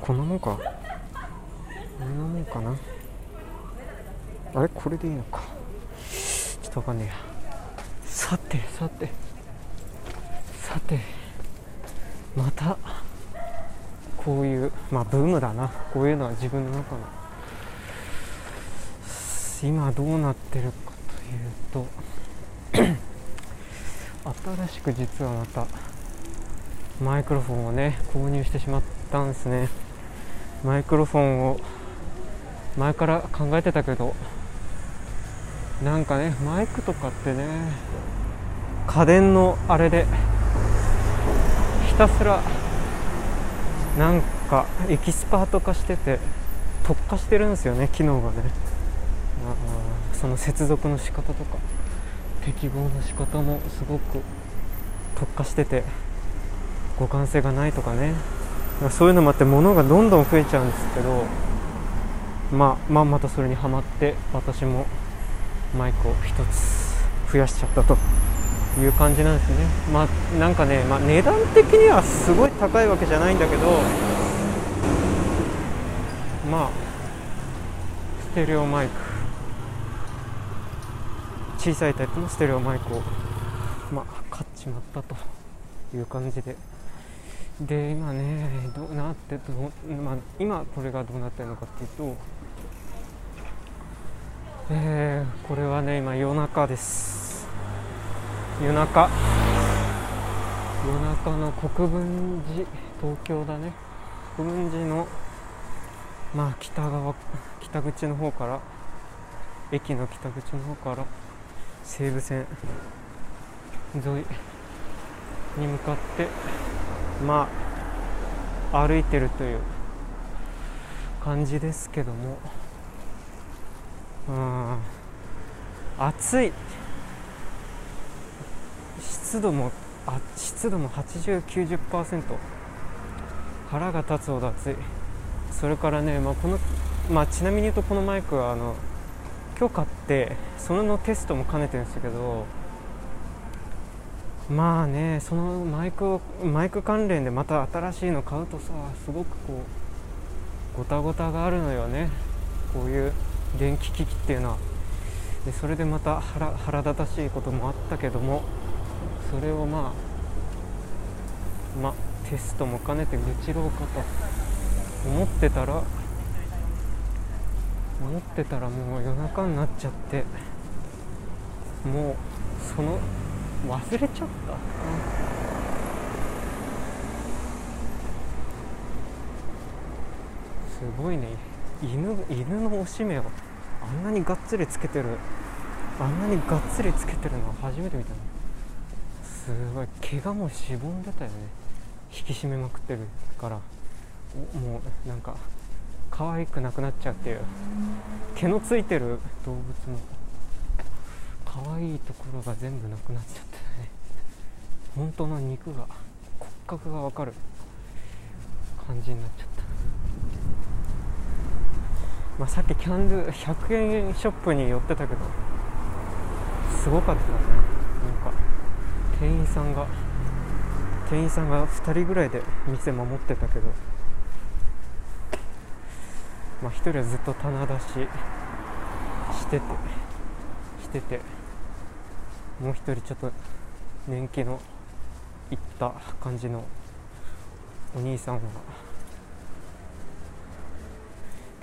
こんなもんか。こんなもんかな。あれ？これでいいのか。ちょっとわかんねえや。さてさて。さて。またこういうまあブームだな。こういうのは自分の中の。今どうなってるかというと 新しく実はまたマイクロフォンをね購入してしまってたんですね。マイクロフォンを前から考えてたけどなんかねマイクとかってね家電のあれでひたすらなんかエキスパート化してて特化してるんですよね機能がね。その接続の仕方とか適合の仕方もすごく特化してて互換性がないとかね。そういうのもあって物がどんどん増えちゃうんですけどまあまあまたそれにはまって私もマイクを1つ増やしちゃったという感じなんですね。まあなんかね、まあ、値段的にはすごい高いわけじゃないんだけどまあステレオマイク小さいタイプのステレオマイクをまあ買っちまったという感じでで今ねどうなってどう、まあ、今これがどうなってるのかっていうとえー、これはね今夜中です。夜中。夜中の国分寺東京だね。国分寺のまあ北側北口の方から駅の北口の方から西武線沿いに向かってまあ歩いてるという感じですけども。うん。暑い。湿度もあ湿度も8090%腹が立つほど暑い。それからね、まあこのまあ、ちなみに言うとこのマイクはあの今日買ってそのテストも兼ねてるんですけどまあねそのマイクをマイク関連でまた新しいの買うとさすごくこうごたごたがあるのよね。こういう電気機器っていうのは。でそれでまた腹腹立たしいこともあったけどもそれをまあまあテストも兼ねて愚痴ろうかと思ってたら思ってたらもう夜中になっちゃってもうその忘れちゃった、すごいね。犬犬のおしめをあんなにがっつりつけてるあんなにがっつりつけてるの初めて見たのすごい。毛がもうしぼんでたよね。引き締めまくってるから。もうなんか可愛くなくなっちゃうっていう毛のついてる動物も可愛いところが全部なくなっちゃってね。本当の肉が骨格がわかる感じになっちゃった。まあ、さっきキャンドゥ100円ショップに寄ってたけどすごかったね。なんか店員さんが店員さんが2人ぐらいで店守ってたけどまあ1人はずっと棚出ししててしてて。もう1人ちょっと年季のいった感じのお兄さんは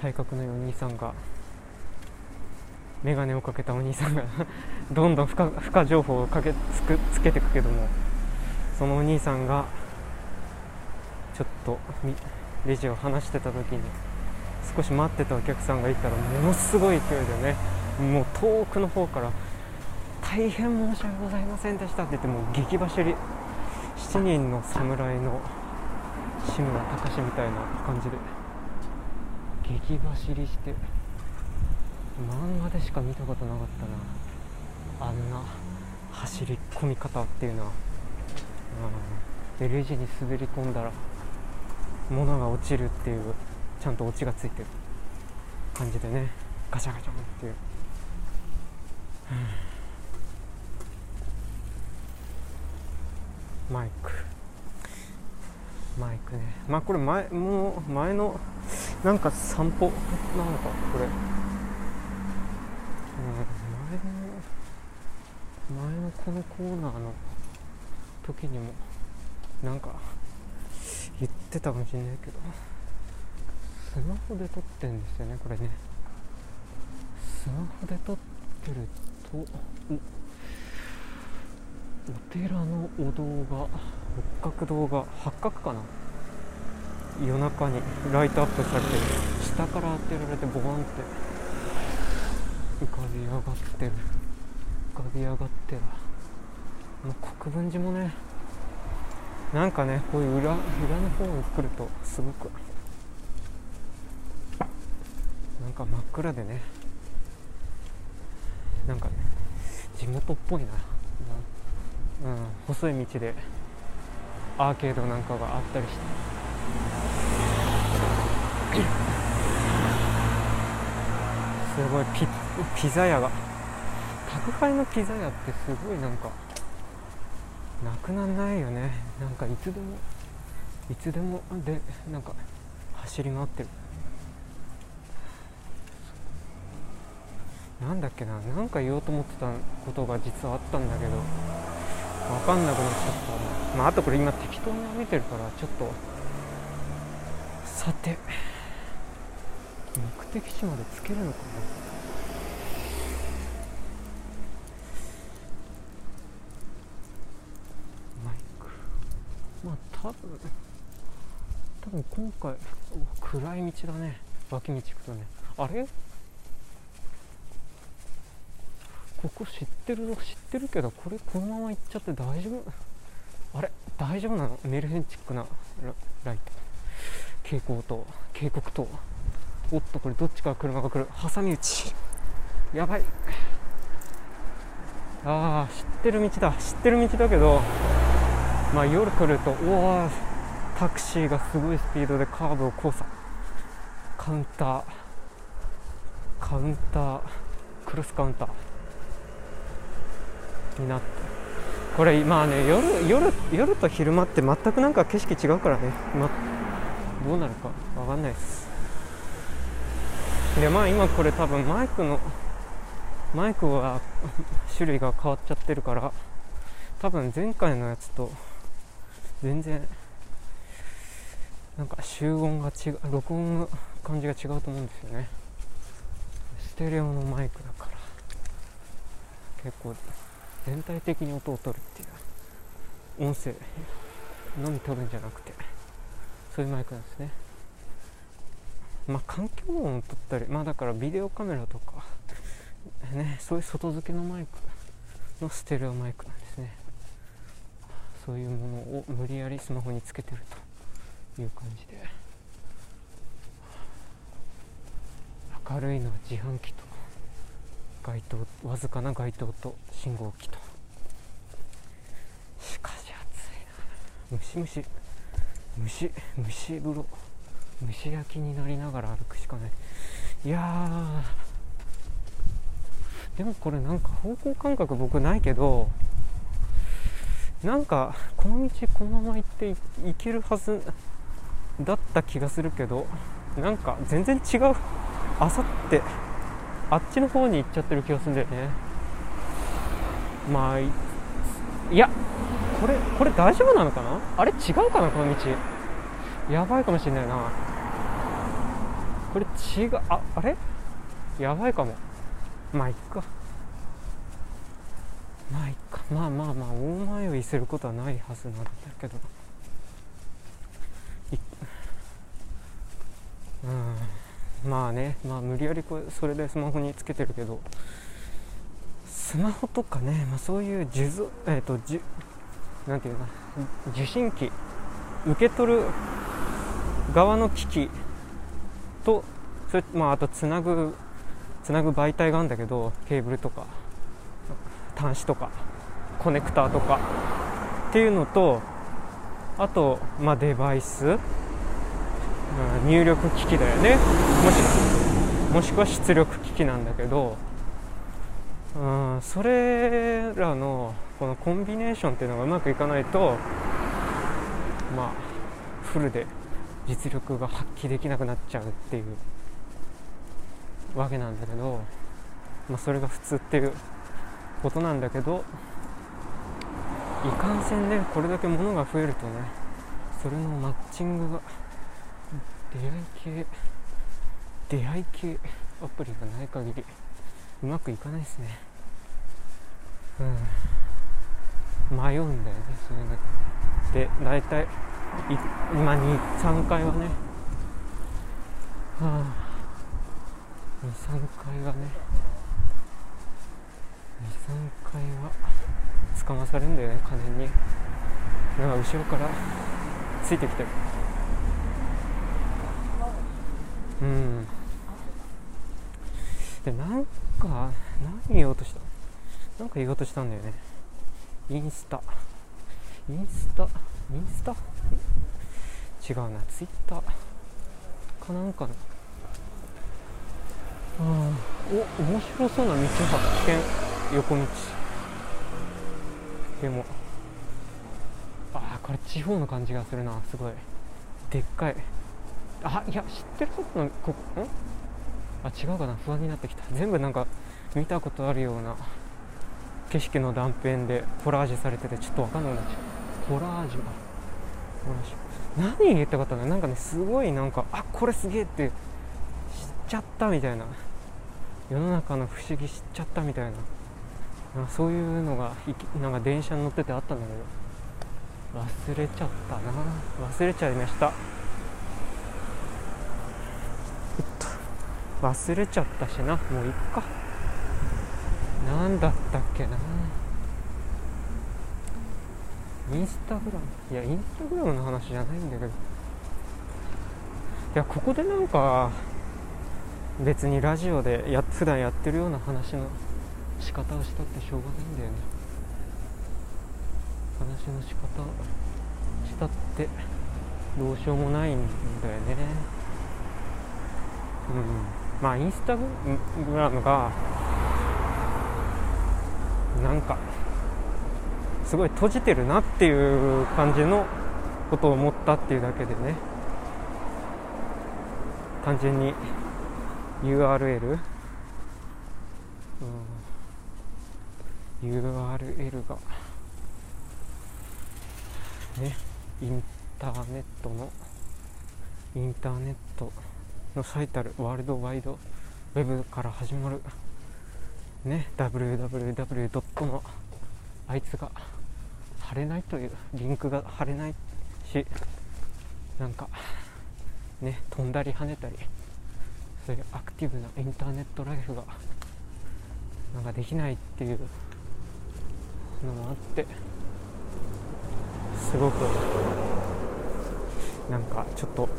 体格のいいお兄さんが眼鏡をかけたお兄さんがどんどん負荷負荷情報をかけつくつけていくけどもそのお兄さんがちょっとレジを離してた時に少し待ってたお客さんがいたらものすごい勢いでね。もう遠くの方から「大変申し訳ございませんでした」って言ってもう激走り7人の侍の志村隆みたいな感じで激走りして漫画でしか見たことなかったな。あんな走り込み方っていうのは、うん、でレジに滑り込んだら物が落ちるっていうちゃんとオチがついてる感じでね。ガチャガチャっていう、うん、マイク。マイクね。まあこれ前もう前のなんか散歩。なのかこれ、うん、前の前のこのコーナーの時にもなんか言ってたかもしれないけどスマホで撮ってんですよねこれね。スマホで撮ってるとお寺のお堂が六角堂が八角かな？夜中にライトアップされて下から当てられてボワンって浮かび上がってる。浮かび上がってる。もう国分寺もねなんかねこういう裏裏の方に来るとすごくなんか真っ暗でねなんかね地元っぽいな、うん、細い道でアーケードなんかがあったりして。すごいピピザ屋が。宅配のピザ屋ってすごいなんかなくなんないよね。なんかいつでもいつでもでなんか走り回ってる。なんだっけな。なんか言おうと思ってたことが実はあったんだけど。分かんなくなっちゃった。まああとこれ今適当に見てるからちょっと。さて。目的地までつけるのかな。マイク。まあ多分。多分今回暗い道だね。脇道行くとね。あれ？ここ知ってるの知ってるけどこれこのまま行っちゃって大丈夫？あれ？大丈夫なの？メルヘンチックなライト。蛍光灯。警告灯。おっとこれどっちから車が来る？挟み撃ち。やばい。ああ知ってる道だ。知ってる道だけどまあ、夜来るとおおタクシーがすごいスピードでカーブを交差カウンター。カウンター。クロスカウンター。になって。これまあね夜夜夜と昼間って全くなんか景色違うからね、ま、どうなるか分かんないです。でまあ今これ多分マイクのマイクは 種類が変わっちゃってるから多分前回のやつと全然なんか集音が違う録音の感じが違うと思うんですよね。ステレオのマイクだから。結構全体的に音を取るっていう音声のみ取るんじゃなくてそういうマイクなんですね。まあ環境音を取ったりまあだからビデオカメラとかねそういう外付けのマイクのステレオマイクなんですね。そういうものを無理やりスマホにつけてるという感じで。明るいのは自販機と街灯わずかな街灯と信号機と。しかし暑いな。ムシムシ蒸し蒸し風呂。蒸し焼きになりながら歩くしかない。いやでもこれなんか方向感覚僕ないけどなんかこの道このまま行っていけるはずだった気がするけどなんか全然違う。あさってあっちの方に行っちゃってる気がするんだよね。まあいやこれこれ大丈夫なのかな？あれ違うかなこの道。やばいかもしれないな。これ違うああれ？やばいかも。まあいっか。まあいっか。まあまあまあ大迷いすることはないはずなんだけど。うん。まあねまあ無理やりこれそれでスマホにつけてるけどスマホとかね、まあ、そういう受え、ー、とじなんていうか受信機受け取る側の機器とそれ、まあ、あとつなぐつなぐ媒体があるんだけどケーブルとか端子とかコネクターとかっていうのとあと、まあ、デバイス、うん、入力機器だよね。もしもしくは出力機器なんだけど、うん、それらのこのコンビネーションっていうのがうまくいかないとまあフルで実力が発揮できなくなっちゃうっていうわけなんだけど、まあ、それが普通っていうことなんだけどいかんせんねこれだけ物が増えるとねそれのマッチングが出会い系出会い系アプリがない限りうまくいかないですね。うん。迷うんだよねそういうの。で大体今23回はね。はあ。23回はね。23回は捕まされるんだよね金に。だか後ろからついてきてる。うん。でなんか何言おうとした？なんか言おうとしたんだよね。インスタ。インスタ？インスタ？違うな。ツイッター。かなんかの。あお面白そうな道発見。横道。でも。ああこれ地方の感じがするな。すごい。でっかい。あいや知ってることのここん？あ違うかな。不安になってきた。全部なんか見たことあるような景色の断片でコラージュされててちょっと分かんなくなっちゃう。コラージュ。コラージュ。何言ったかったの？なんかねすごいなんかあこれすげえって知っちゃったみたいな。世の中の不思議知っちゃったみたいな。なんかそういうのがなんか電車に乗っててあったんだけど。忘れちゃったな。忘れちゃいました。忘れちゃったしな。もういっか。何だったっけな。インスタグラム。いやインスタグラムの話じゃないんだけど。いやここでなんか別にラジオでや普段やってるような話の仕方をしたってしょうがないんだよね。話の仕方したってどうしようもないんだよね。うん。まあインスタグラムがなんかすごい閉じてるなっていう感じのことを思ったっていうだけでね。単純に URL、うん、URL がねインターネットのインターネット。の最たるワールドワイドウェブから始まるね www. のあいつが貼れないというリンクが貼れないしなんかね飛んだり跳ねたりそういうアクティブなインターネットライフがなんかできないっていうのもあってすごくなんかちょっと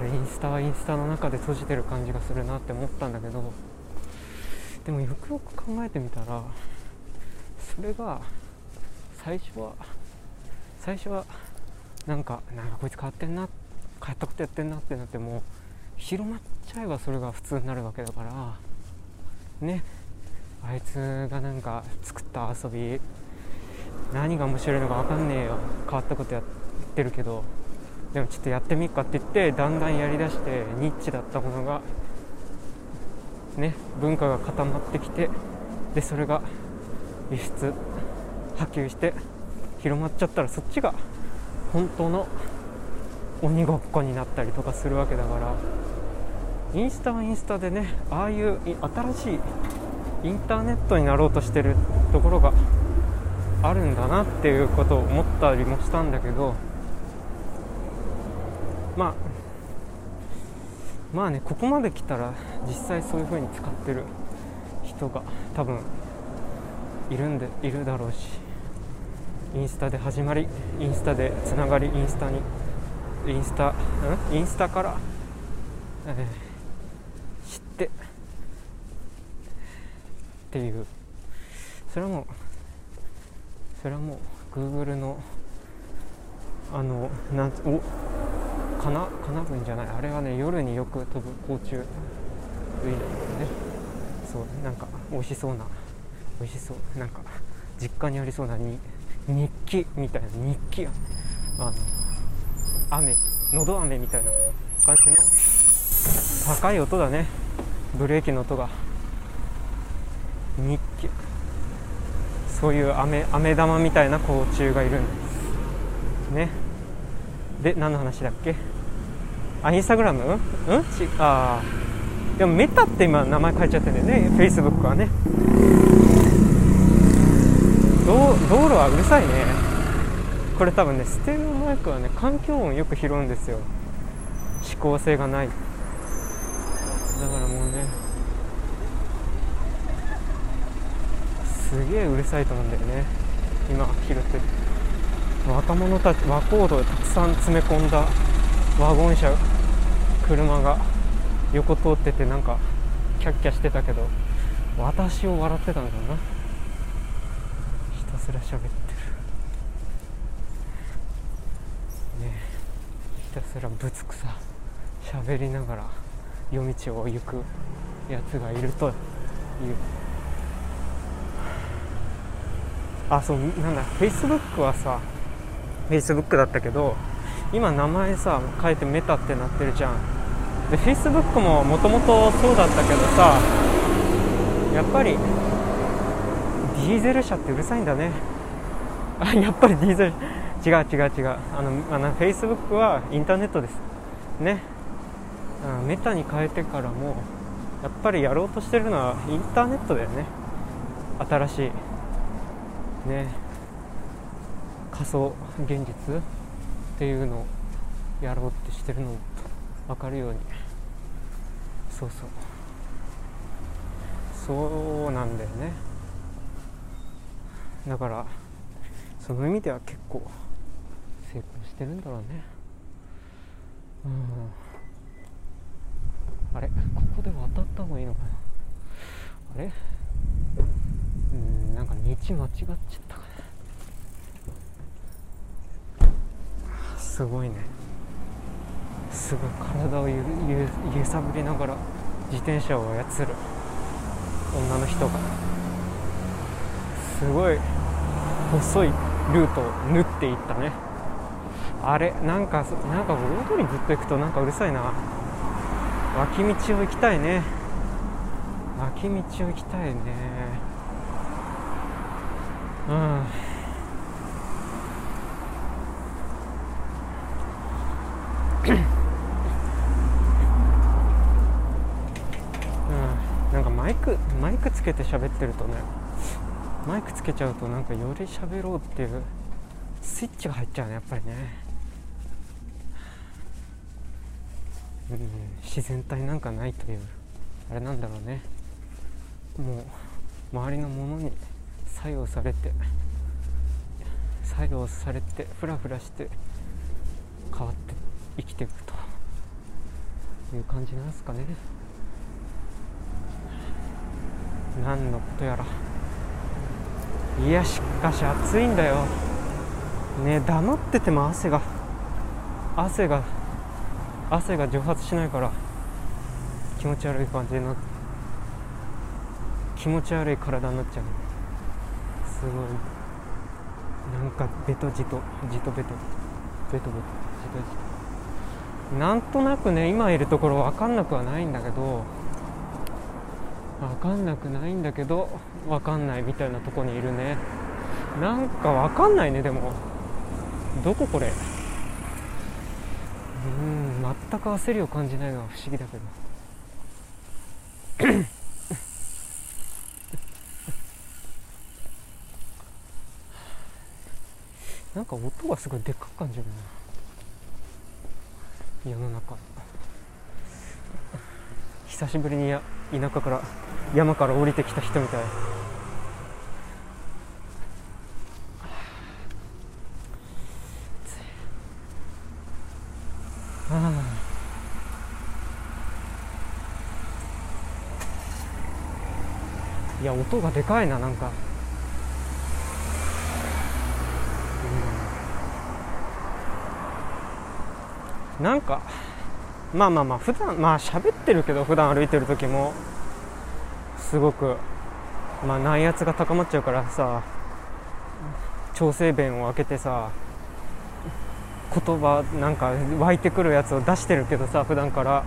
れインスタはインスタの中で閉じてる感じがするなって思ったんだけどでもよくよく考えてみたらそれが最初は最初はなんかなんかこいつ変わってんな変わったことやってんなってなっても広まっちゃえばそれが普通になるわけだからねあいつがなんか作った遊び何が面白いのか分かんねえよ変わったことやってるけどでもちょっとやってみっかって言ってだんだんやりだしてニッチだったものがね文化が固まってきてでそれが輸出波及して広まっちゃったらそっちが本当の鬼ごっこになったりとかするわけだからインスタはインスタでねああいう新しいインターネットになろうとしてるところがあるんだなっていうことを思ったりもしたんだけどまあまあねここまで来たら実際そういう風に使ってる人が多分いるんでいるだろうしインスタで始まりインスタでつながりインスタにインスタん？インスタから、えー、知ってっていう。それはもうそれはもう Google のあのなんお？かなかな分じゃない。あれはね夜によく飛ぶ甲虫類なんですね。そうなんか美味しそうな美味しそうなんか実家にありそうなに日記みたいな日記やあの雨のど飴みたいな感じの高い音だね。ブレーキの音が。日記。そういう飴飴玉みたいな甲虫がいるんです。ね。で何の話だっけ？あインスタグラムうん？ちあでもメタって今名前変えちゃってるんだよね。フェイスブックはね。道道路はうるさいね。これ多分ねステレオマイクはね環境音よく拾うんですよ。指向性がない。だからもうねすげえうるさいと思うんだよね。今拾ってる。若者たち和コードたくさん詰め込んだワゴン車車が横通っててなんかキャッキャしてたけど私を笑ってたのかな。ひたすら喋ってる。ねひたすらぶつくさ喋りながら夜道を行くやつがいるという。あそうなんだ。フェイスブックはさフェイスブックだったけど今名前さ変えてメタってなってるじゃん。でフェイスブックももともとそうだったけどさやっぱりディーゼル車ってうるさいんだね。あやっぱりディーゼル違う違う違う。あのあのフェイスブックはインターネットです。ね。メタに変えてからもやっぱりやろうとしてるのはインターネットだよね。新しい。ね。仮想。現実？っていうのをやろうってしてるのも分かるように。そうそう。そうなんだよね。だからその意味では結構成功してるんだろうね。うん。あれ？ここで渡った方がいいのかな？あれ？うんなんか道間違っちゃったかな？すごいね。すごい体を揺さぶりながら自転車を操る。女の人が。すごい。細いルートを縫っていったね。あれなんかなんか大通りずっと行くとなんかうるさいな。脇道を行きたいね。脇道を行きたいね。うんかマイクマイクつけて喋ってるとねマイクつけちゃうとなんかより喋ろうっていうスイッチが入っちゃうねやっぱりね、うん、自然体なんかないというあれなんだろうね。もう周りのものに作用されて作用されてフラフラして変わって生きていくという感じなんですかね。何のことやら。いやしかし暑いんだよ。ね黙ってても汗が汗が汗が蒸発しないから気持ち悪い感じになって気持ち悪い体になっちゃう。すごい。なんかベトジトジトベト。ベトベト。ジトジト。なんとなくね今いるところ分かんなくはないんだけど分かんなくないんだけど分かんないみたいなとこにいるね。なんか分かんないねでも。どここれ？うん全く焦りを感じないのは不思議だけど。なんか音がすごいでっかく感じるな。世の中。久しぶりにや田舎から山から降りてきた人みたい。いや音がでかいななんか、うん、なんかまあまあまあ普段まあ喋ってるけど普段歩いてる時も。すごくまあ内圧が高まっちゃうからさ調整弁を開けてさ言葉なんか湧いてくるやつを出してるけどさ普段から。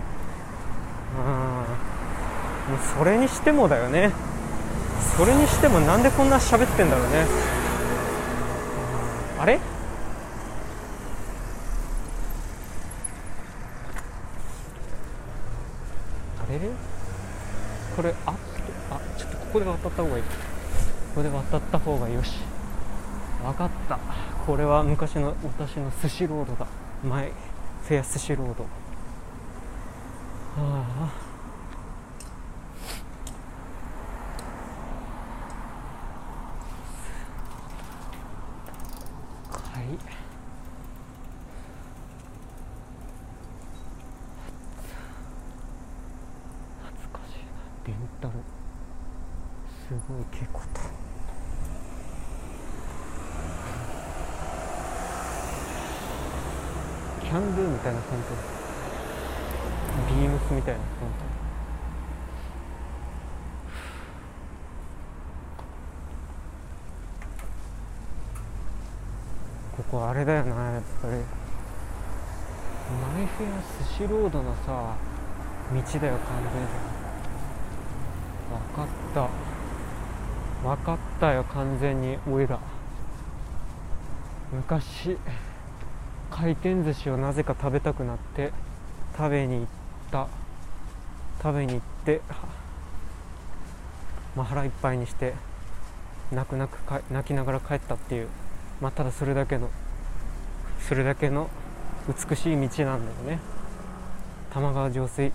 うん。それにしてもだよね。それにしてもなんでこんな喋ってんだろうねあれあれれこれああちょっとここで渡った方がいい。ここで渡った方がよし。分かった。これは昔の私の寿司ロードだ。前フェア寿司ロード。はあ。1だよ完全に。分かった。分かったよ完全に俺ら。昔回転寿司をなぜか食べたくなって食べに行った。食べに行ってまあ、腹いっぱいにして泣く泣くか泣きながら帰ったっていう、まあ、ただそれだけのそれだけの美しい道なんだよね。玉川上水。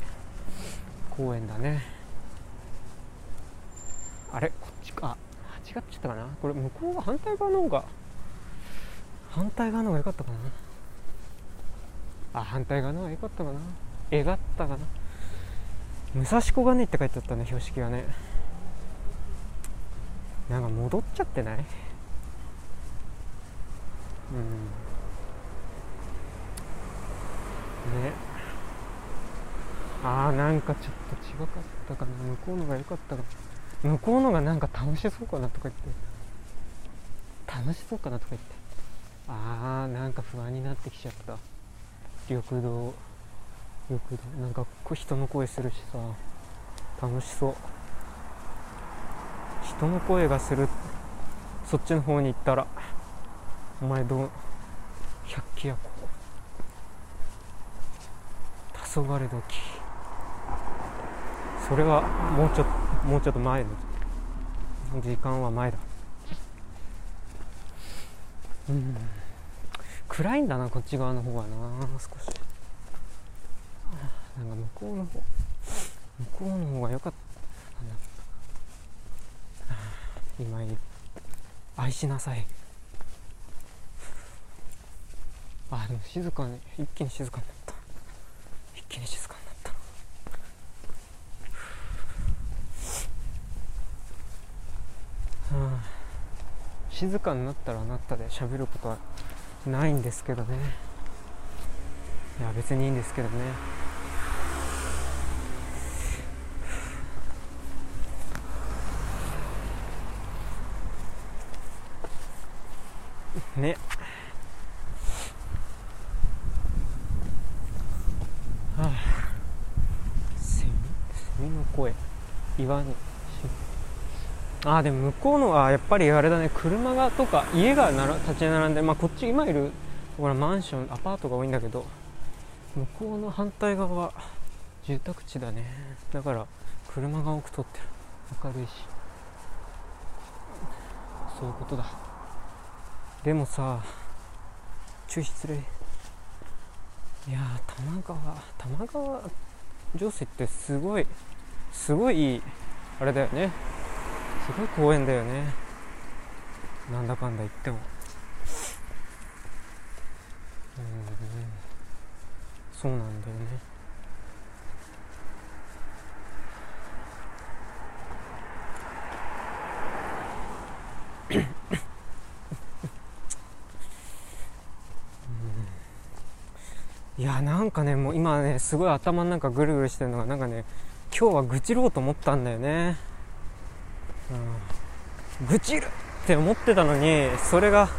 公園だね。あれ？こっちか。違っちゃったかな？これ向こうが反対側の方が反対側の方が良かったかな？あ反対側の方が良かったかな？絵がったかな？武蔵小金井って書いてあったね標識がね。なんか戻っちゃってない？うん。ね。ああなんかちょっと違かったかな。向こうのが良かったか向こうのがなんか楽しそうかなとか言って。楽しそうかなとか言って。ああなんか不安になってきちゃった。緑道。緑道。なんか人の声するしさ。楽しそう。人の声がする。そっちの方に行ったら。お前どう百鬼夜行。黄昏時。それはもうちょっともうちょっと前の時間は前だ。うん。暗いんだなこっち側の方はな。少し。なんか向こうの方。向こうの方が良かった。今愛しなさい。あでも静かに一気に静かになった。一気に静かになった。はあ、静かになったらなったで喋ることはないんですけどね。いや別にいいんですけどね。ね。っはあ。セミの声。岩に。ああでも向こうのはやっぱりあれだね車がとか家がなら立ち並んでまあこっち今いるほらマンションアパートが多いんだけど向こうの反対側は住宅地だね。だから車が多く通ってる。明るいし。そういうことだ。でもさ注意失礼。いや多摩川多摩川上水ってすごいすごいいいあれだよね。すごい公園だよね。なんだかんだ言っても。うん。そうなんだよね。いやなんかねもう今ねすごい頭の中ぐるぐるしてるのがなんかね今日は愚痴ろうと思ったんだよね、うん、愚痴るって思ってたのにそれが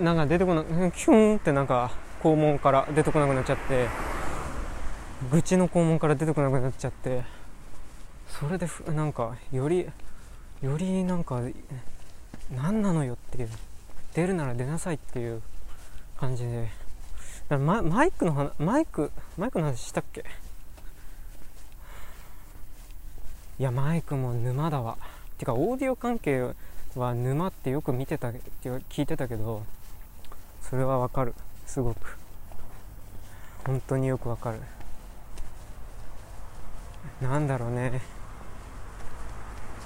なんか出てこないキュンってなんか肛門から出てこなくなっちゃって愚痴の肛門から出てこなくなっちゃってそれでなんかよりよりなんか何なのよっていう。出るなら出なさいっていう。感じで。だママイクの話マイクマイクの話したっけ？いやマイクも沼だわ。てかオーディオ関係は沼ってよく見てた聞いてたけどそれはわかる。すごく。本当によくわかる。なんだろうね。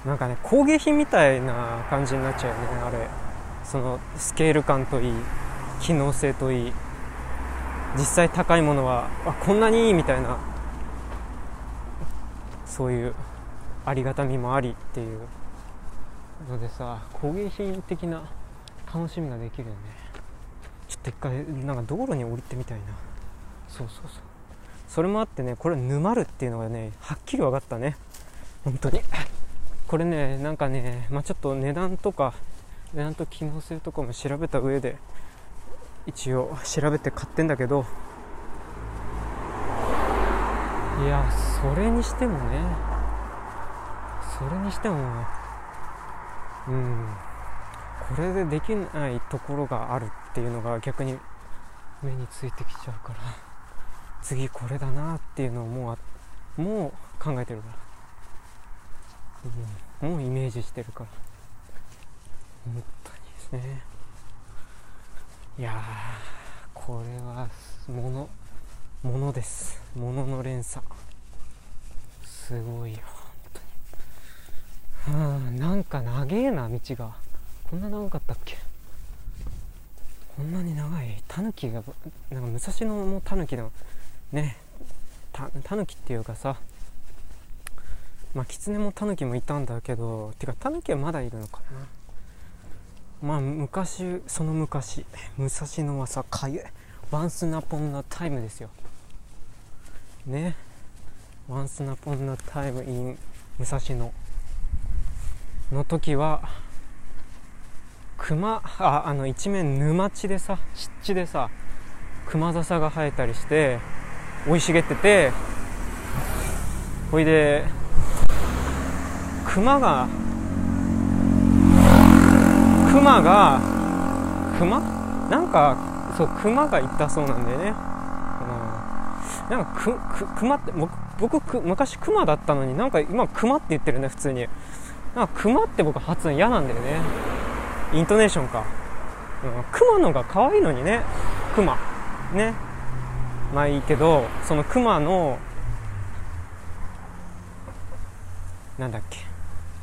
なんかね工芸品みたいな感じになっちゃうよねあれ。そのスケール感といい機能性といい。実際高いものはあこんなにいいみたいな。そういうありがたみもありっていう。のでさ工芸品的な楽しみができるよね。ちょっと一回なんか道路に降りてみたいな。そうそうそう。それもあってねこれ沼るっていうのがねはっきり分かったね。本当に。これねなんかねまあちょっと値段とか値段と機能性とかも調べた上で一応調べて買ってんだけど。いやそれにしてもねそれにしてもうん。これでできないところがあるっていうのが逆に目についてきちゃうから次これだなっていうのをもうもう考えてるから、うん、もうイメージしてるから。本当にですね。いやこれはものものです。ものの連鎖。すごいよ。うん。なんか長えな道が。こんな長かったっけ？こんなに長い。タヌキがなんか武蔵野もタヌキのねタヌキっていうかさまあキツネもタヌキもいたんだけどてかタヌキはまだいるのかな。まあ昔その昔。武蔵野はさかゆい。ワンスナポンナタイムですよ。ね。ワンスナポンナタイムイン武蔵野。の時は熊ああの一面沼地でさ湿地でさ熊笹が生えたりして生い茂っててほいで熊が熊が熊？なんかそう熊がいたそうなんだよね、うん、なんかくく熊って僕僕く昔熊だったのになんか今熊って言ってるね普通に。なんか熊って僕発音嫌なんだよね。イントネーションか、うん、熊のが可愛いのにね。熊。ね。まあいいけどその熊のなんだっけ。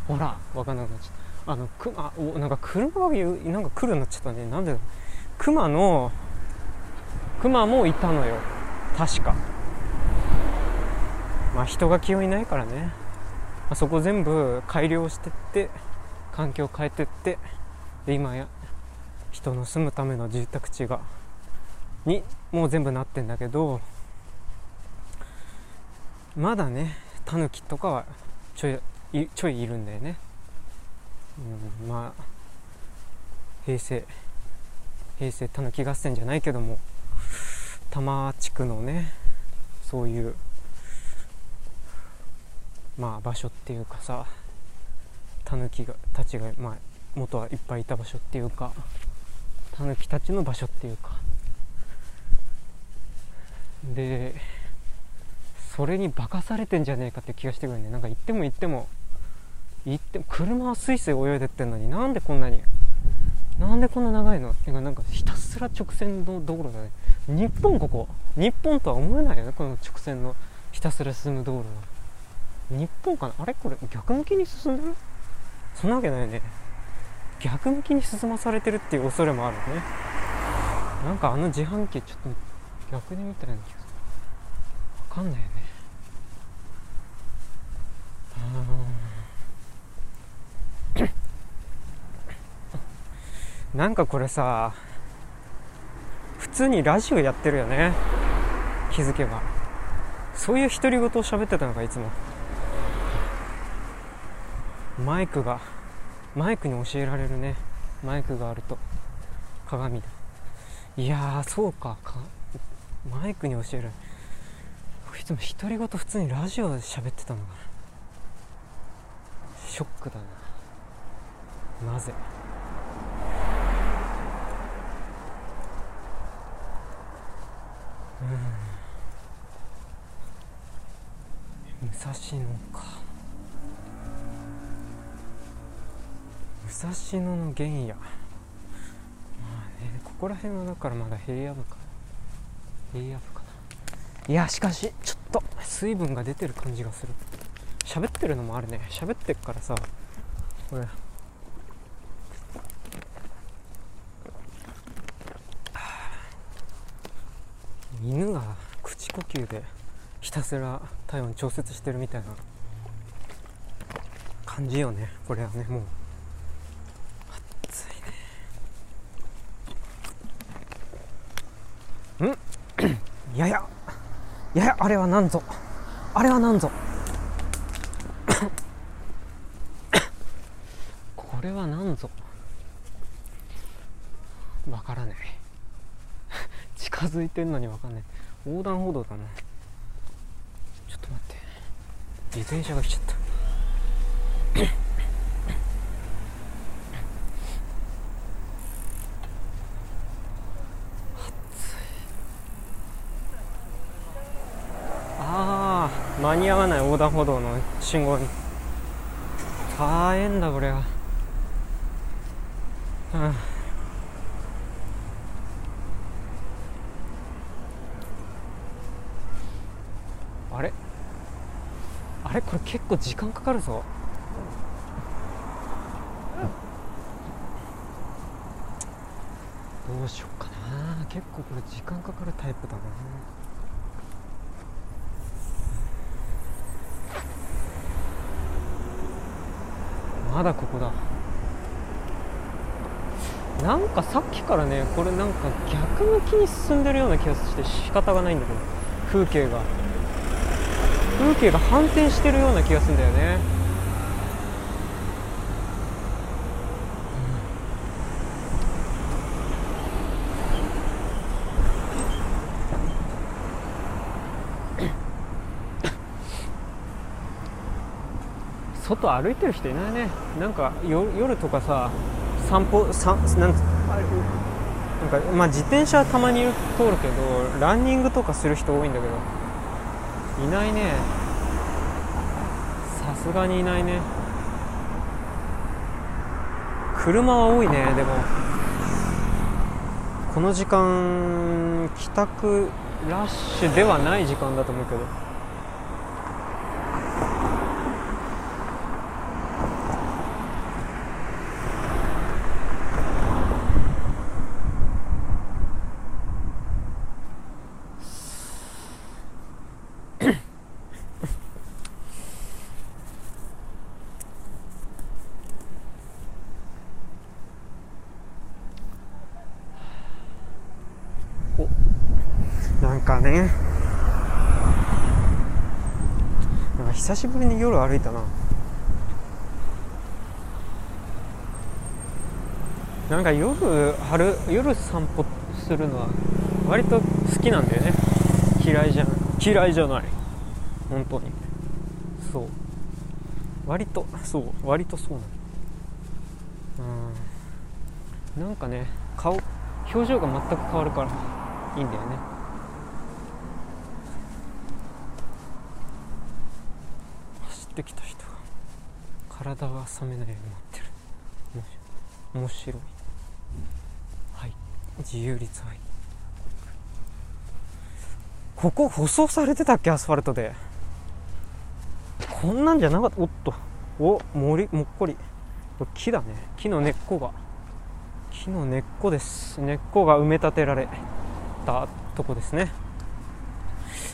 ほら分かんなくなっちゃった。あのくあおなんか車がなんか来るようになっちゃったね。なんで熊の熊もいたのよ。確か。まあ人が気負いないからね、あ、そこ全部改良してって環境変えてってで今や人の住むための住宅地がにもう全部なってんだけどまだねタヌキとかはちょいちょいいるんだよね。うん、まあ平成平成たぬき合戦じゃないけども多摩地区のねそういうまあ場所っていうかさタヌキがたちが、まあ、元はいっぱいいた場所っていうかタヌキたちの場所っていうか。でそれに化かされてんじゃねえかって気がしてくるね。なんか行っても行っても行っても車はスイスイ泳いでってんのになんでこんなになんでこんな長いの？ってかなんかひたすら直線の道路だね。日本ここ日本とは思えないよねこの直線のひたすら進む道路は。日本かな？あれ？これ？逆向きに進んでるそんなわけないよね。逆向きに進まされてるっていう恐れもあるね。なんかあの自販機ちょっと逆で見たような気がする。わかんないよね。あなんかこれさ普通にラジオやってるよね。気づけば。そういう独り言を喋ってたのかいつも。マイクがマイクに教えられるね。マイクがあると。鏡だ。いやそうか。かマイクに教える。いつも独り言普通にラジオで喋ってたのかな。ショックだな。なぜ？うん。武蔵野か。武蔵野の原野。まあねここら辺はだからまだ平野部か。平野部かな。いやしかしちょっと水分が出てる感じがする。喋ってるのもあるね。喋ってっからさこれ。犬が口呼吸でひたすら体温調節してるみたいな感じよね。これはねもう暑いねんややややあれは何ぞ。あれは何ぞ。これは何ぞ。わからない。近づいてんのにわかんない。横断歩道だな。ちょっと待って。自転車が来ちゃったああ間に合わない横断歩道の信号に。大変だこれは。うん。あれ？あれ？これ結構時間かかるぞ。どうしよっかな。結構これ時間かかるタイプだな。まだここだ。なんかさっきからねこれなんか逆向きに進んでるような気がして仕方がないんだけど。風景が。風景が反転してるような気がするんだよね、外歩いてる人いないね。なんかよ夜とかさ散歩さなんなんかまあ自転車はたまに通るけどランニングとかする人多いんだけど。いないね。さすがにいないね。車は多いねでも。この時間帰宅ラッシュではない時間だと思うけどなんかねなんか久しぶりに夜歩いたな。なんか夜春夜散歩するのは割と好きなんだよね。嫌いじゃない嫌いじゃない。本当に。そう。割とそう。割とそうなの。うん。なんかね顔表情が全く変わるからいいんだよね走ってきた人が体が冷めないようになってる。面白い。はい。自由率はいここ舗装されてたっけ？アスファルトで。こんなんじゃなかった。おっと。お森もっこり。これ木だね。木の根っこが。木の根っこです。根っこが埋め立てられたとこですね。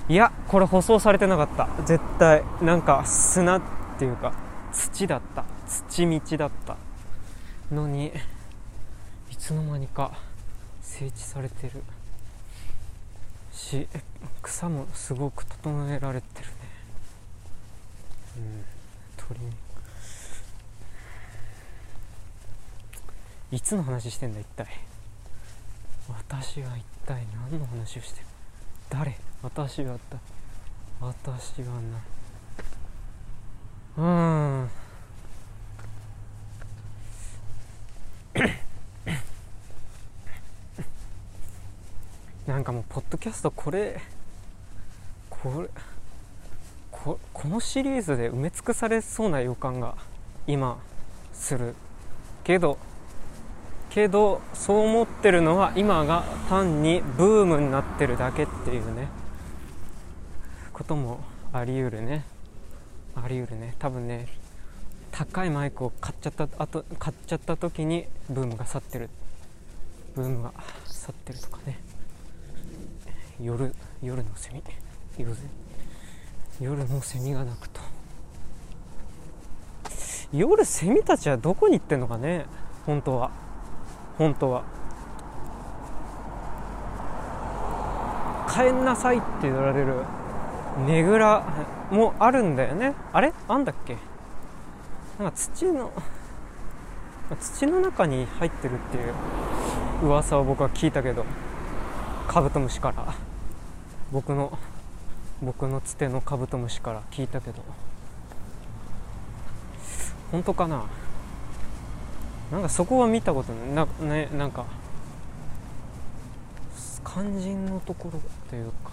いやこれ舗装されてなかった。絶対なんか砂っていうか。土だった。土道だった。のにいつの間にか整地されてる。し草もすごく整えられてるね。うん鳥。いつの話してんだ一体。私は一体何の話をしてる？誰？私はだ私はなうん。なんかもうポッドキャストこれこれここのシリーズで埋め尽くされそうな予感が今する。けどけどそう思ってるのは今が単にブームになってるだけっていうね。こともあり得るね。あり得るね。多分ね高いマイクを買っちゃった後買っちゃった時にブームが去ってる。ブームが去ってるとかね。夜夜のセミ。夜夜のセミが鳴くと。夜セミたちはどこに行ってんのかね？本当は。本当は。帰んなさいって言われる。ねぐらもあるんだよね。あれ？あんだっけ？なんか土の土の中に入ってるっていう噂を僕は聞いたけどカブトムシから僕の僕のつてのカブトムシから聞いたけど本当かな？なんかそこは見たことない。な,、ね、なんか肝心のところというか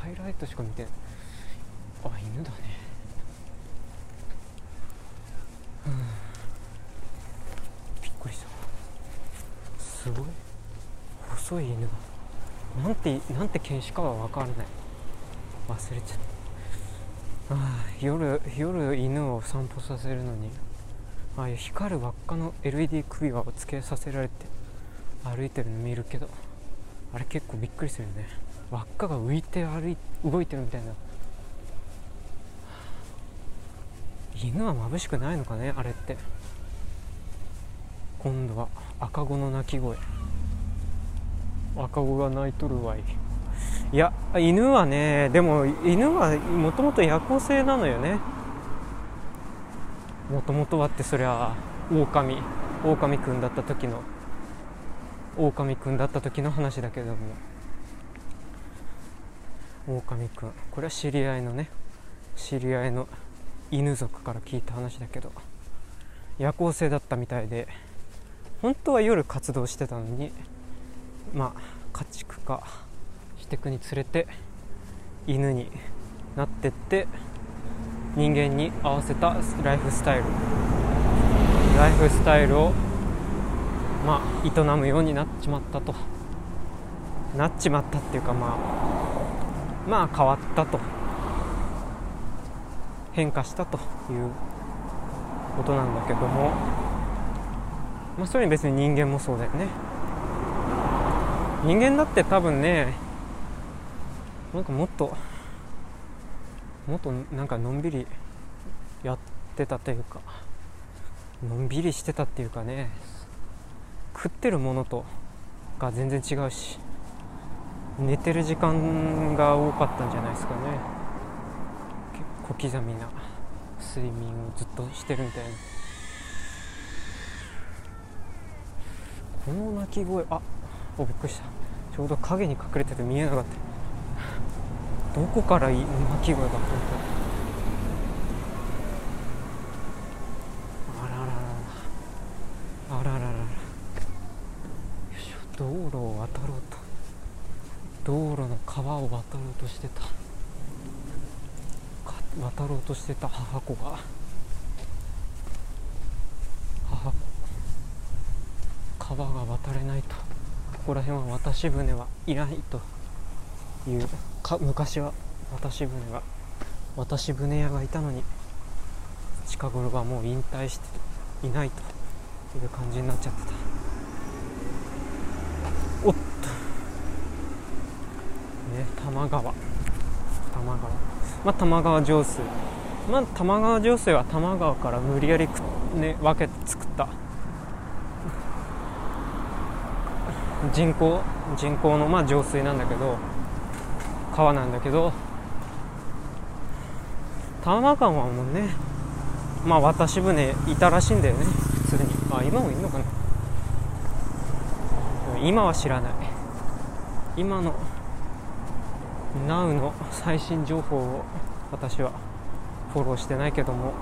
ハイライトしか見てないあ犬だね。びっくりした。すごい。細い犬だ。なんてなんて犬種かは分からない。忘れちゃった。あ夜夜犬を散歩させるのにああいう光る輪っかの LED 首輪をつけさせられて歩いてるの見るけどあれ結構びっくりするよね。輪っかが浮いて歩い動いてるみたいな。犬は眩しくないのかねあれって。今度は赤子の鳴き声。赤子が鳴いとるわい。いや犬はねでも犬はもともと夜行性なのよね。もともとはってそりゃ狼。狼くんだった時の狼くんだった時の話だけども。狼くん。これは知り合いのね知り合いの犬族から聞いた話だけど夜行性だったみたいで本当は夜活動してたのにまあ家畜化してくにつれて犬になってって人間に合わせたライフスタイル。ライフスタイルをまあ営むようになっちまったと。なっちまったっていうかまあまあ変わったと。変化したということなんだけども。まあそれに別に人間もそうだよね。人間だって多分ねなんかもっともっとなんかのんびりやってたというかのんびりしてたっていうかね食ってるものとが全然違うし。寝てる時間が多かったんじゃないですかね。小刻みな睡眠をずっとしてるみたいな。この鳴き声あおびっくりした。ちょうど影に隠れてて見えなかった。どこからいい鳴き声が本当あらららあららららよいしょ道路を渡ろうと道路の川を渡ろうとしてた。渡ろうとしてた母子が。母子。川が渡れないと。ここら辺は渡し船はいないと。いう。か昔は渡し船が渡し船屋がいたのに近頃はもう引退していないという感じになっちゃってたおっとね多摩川。多摩川。まあ、玉川上水、まあ、玉川上水は多摩川から無理やりく、ね、分けて作った。人工人工の、まあ、上水なんだけど川なんだけど多摩川はもうねまあ渡し船いたらしいんだよね普通に。あ今もいるのかな。今は知らない。今の Now の最新情報を私はフォローしてないけども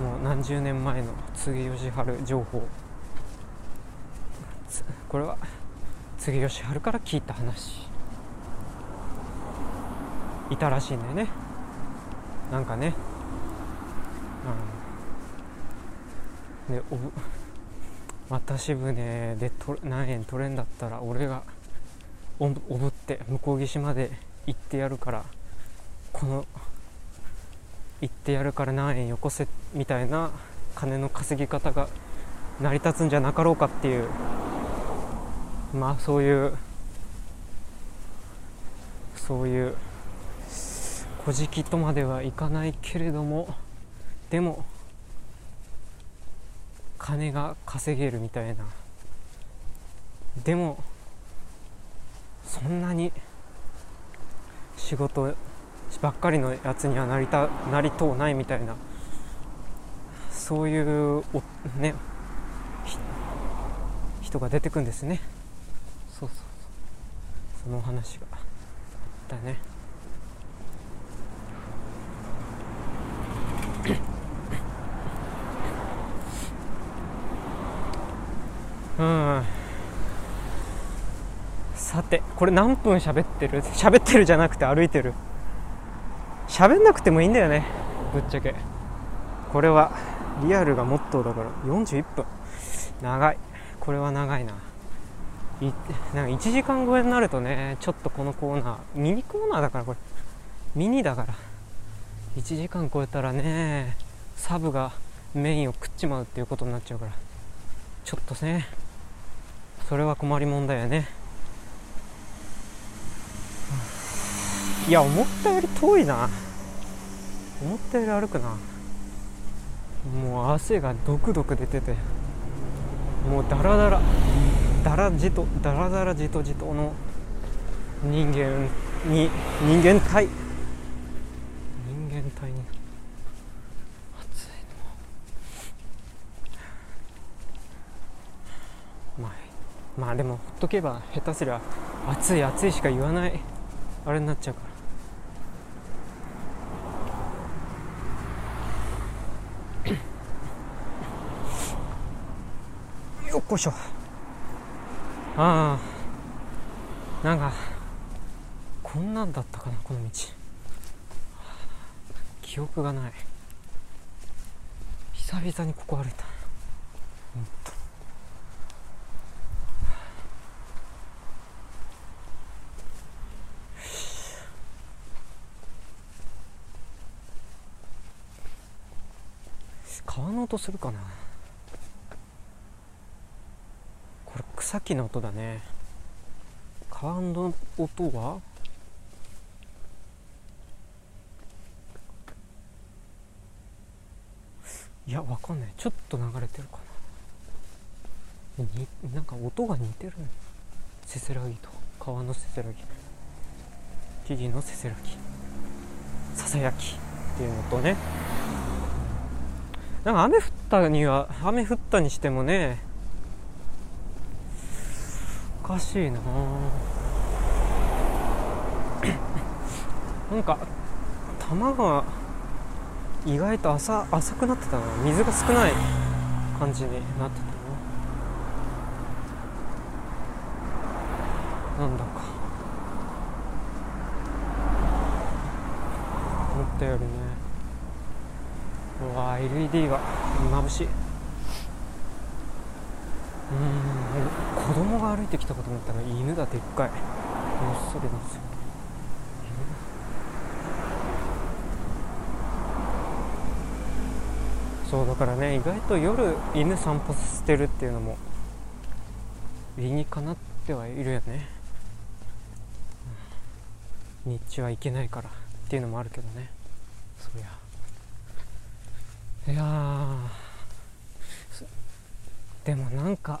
もう何十年前の柘義治情報。これは柘義治から聞いた話。いたらしいんだよね。なんかね、うん、でお 渡し船でと何円取れんだったら俺がおぶって向こう岸まで行ってやるからこの行ってやるから何円よこせみたいな金の稼ぎ方が成り立つんじゃなかろうかっていうまあそういうそういう「古事記」とまではいかないけれどもでも金が稼げるみたいな。でもそんなに仕事ばっかりのやつにはなりたなりとうないみたいな。そういうおね。人が出てくんですね。そうそうそう。その話がだね。うん。さてこれ何分喋ってる？喋ってるじゃなくて歩いてる。喋んなくてもいいんだよねぶっちゃけ。これはリアルがモットーだから。41分。長い。これは長いな。いなんか1時間超えになるとねちょっとこのコーナーミニコーナーだからこれ。ミニだから。1時間超えたらねサブがメインを食っちまうっていうことになっちゃうから。ちょっとねそれは困りもんだよね。いや思ったより遠いな。思ったより歩くな。もう汗がドクドク出てて。もうダラダラ。ダラじとダラダラじとじとの人間に人間体。人間体に。暑いの。まあまあでもほっとけば下手すりゃ暑い暑いしか言わない。あれになっちゃうから。よっこいしょ。ああ。なんかこんなんだったかなこの道。記憶がない。久々にここ歩いた。本当 川の音するかな。これ草木の音だね。川の音は？いやわかんない。ちょっと流れてるかな。になんか音が似てるせせらぎと。川のせせらぎ。木々のせせらぎ。ささやきっていうのとね。なんか雨降ったには雨降ったにしてもねおかしいな。なんか玉が意外と浅浅くなってたな。水が少ない感じになってたな。なんだか。思ったよりね。うわ LED が眩しいうん子供が歩いてきたかと思ったら犬だでっかい。もっそりなんですよ。そうだからね意外と夜犬散歩してるっていうのも理にかなってはいるよね、うん、日中は行けないからっていうのもあるけどね。そりゃいやでもなんか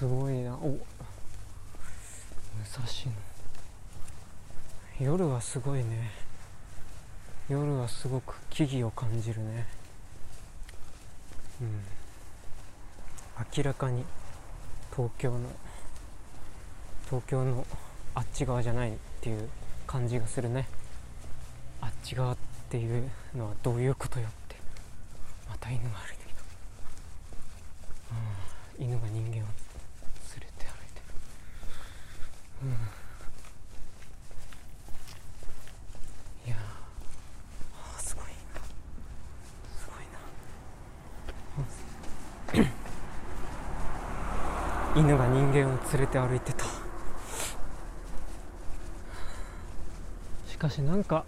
すごいな。お。武蔵野。夜はすごいね。夜はすごく木々を感じるね。うん、明らかに。東京の。東京のあっち側じゃないっていう感じがするね。あっち側っていうのはどういうことよって。また犬が歩いてきた、うん、犬が人間を。うん。いやー。すごいな。すごいな。犬が人間を連れて歩いてた。しかしなんか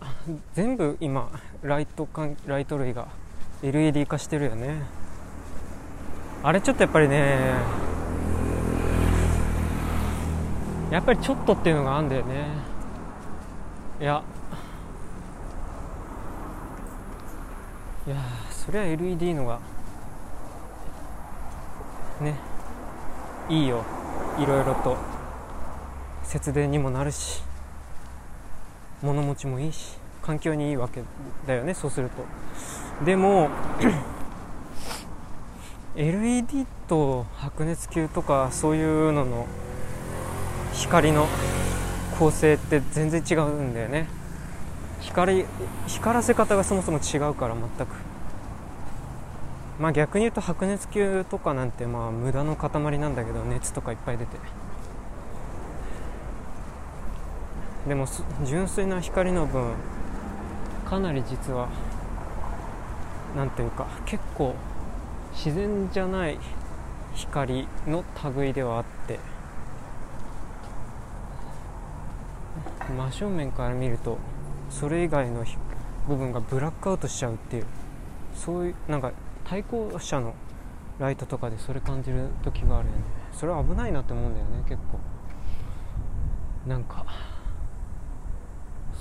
全部今ライトかんライト類が LED 化してるよね。あれちょっとやっぱりねやっぱりちょっとっていうのがあるんだよね。いや。いやそりゃ LED のがねいいよ。いろいろと。節電にもなるし。物持ちもいいし。環境にいいわけだよねそうすると。でも LED と白熱球とかそういうのの光の構成って全然違うんだよね。光光らせ方がそもそも違うから全く。まあ逆に言うと白熱球とかなんてまあ無駄の塊なんだけど熱とかいっぱい出て。でも純粋な光の分かなり実はなんていうか結構自然じゃない光の類ではあって。真正面から見るとそれ以外の部分がブラックアウトしちゃうっていうそういうなんか対向車のライトとかでそれ感じる時があるよね。それは危ないなって思うんだよね結構。なんか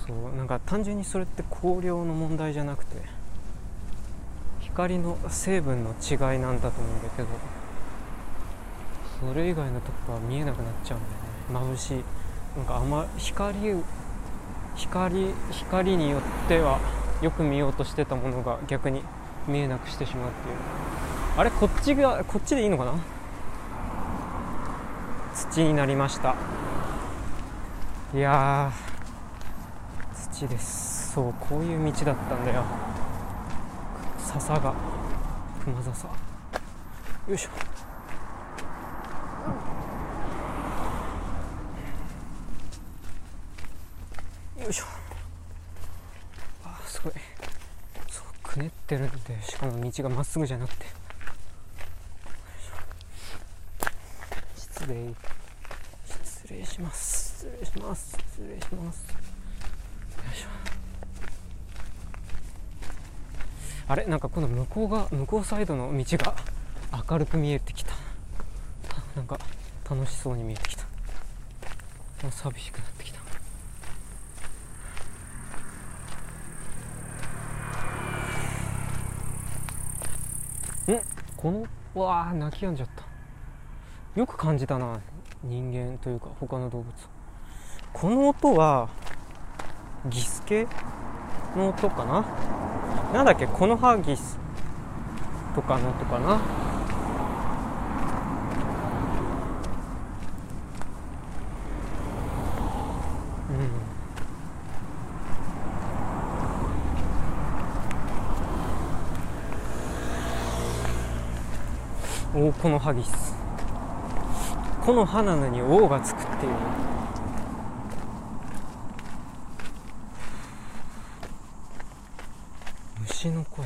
そうなんか単純にそれって光量の問題じゃなくて光の成分の違いなんだと思うんだけどそれ以外のとこが見えなくなっちゃうんだよね。眩しい。なんかあんま光光光によってはよく見ようとしてたものが逆に見えなくしてしまうっていう。あれこっちがこっちでいいのかな？土になりました。いや土です。そうこういう道だったんだよ。笹が熊笹。よいしょよいしょあすごいそうくねってるんでしかも道がまっすぐじゃなくて。失礼。失礼します。失礼します。失礼します。あれ？なんかこの向こうが向こうサイドの道が明るく見えてきた。なんか楽しそうに見えてきた。寂しくなってきたんこのわあ泣き止んじゃった。よく感じたな人間というか他の動物。この音はギスケの音かな？なんだっけ？この葉ギスとかの音かな？このハギスこの葉なのに「王」がつくっていう。虫の声。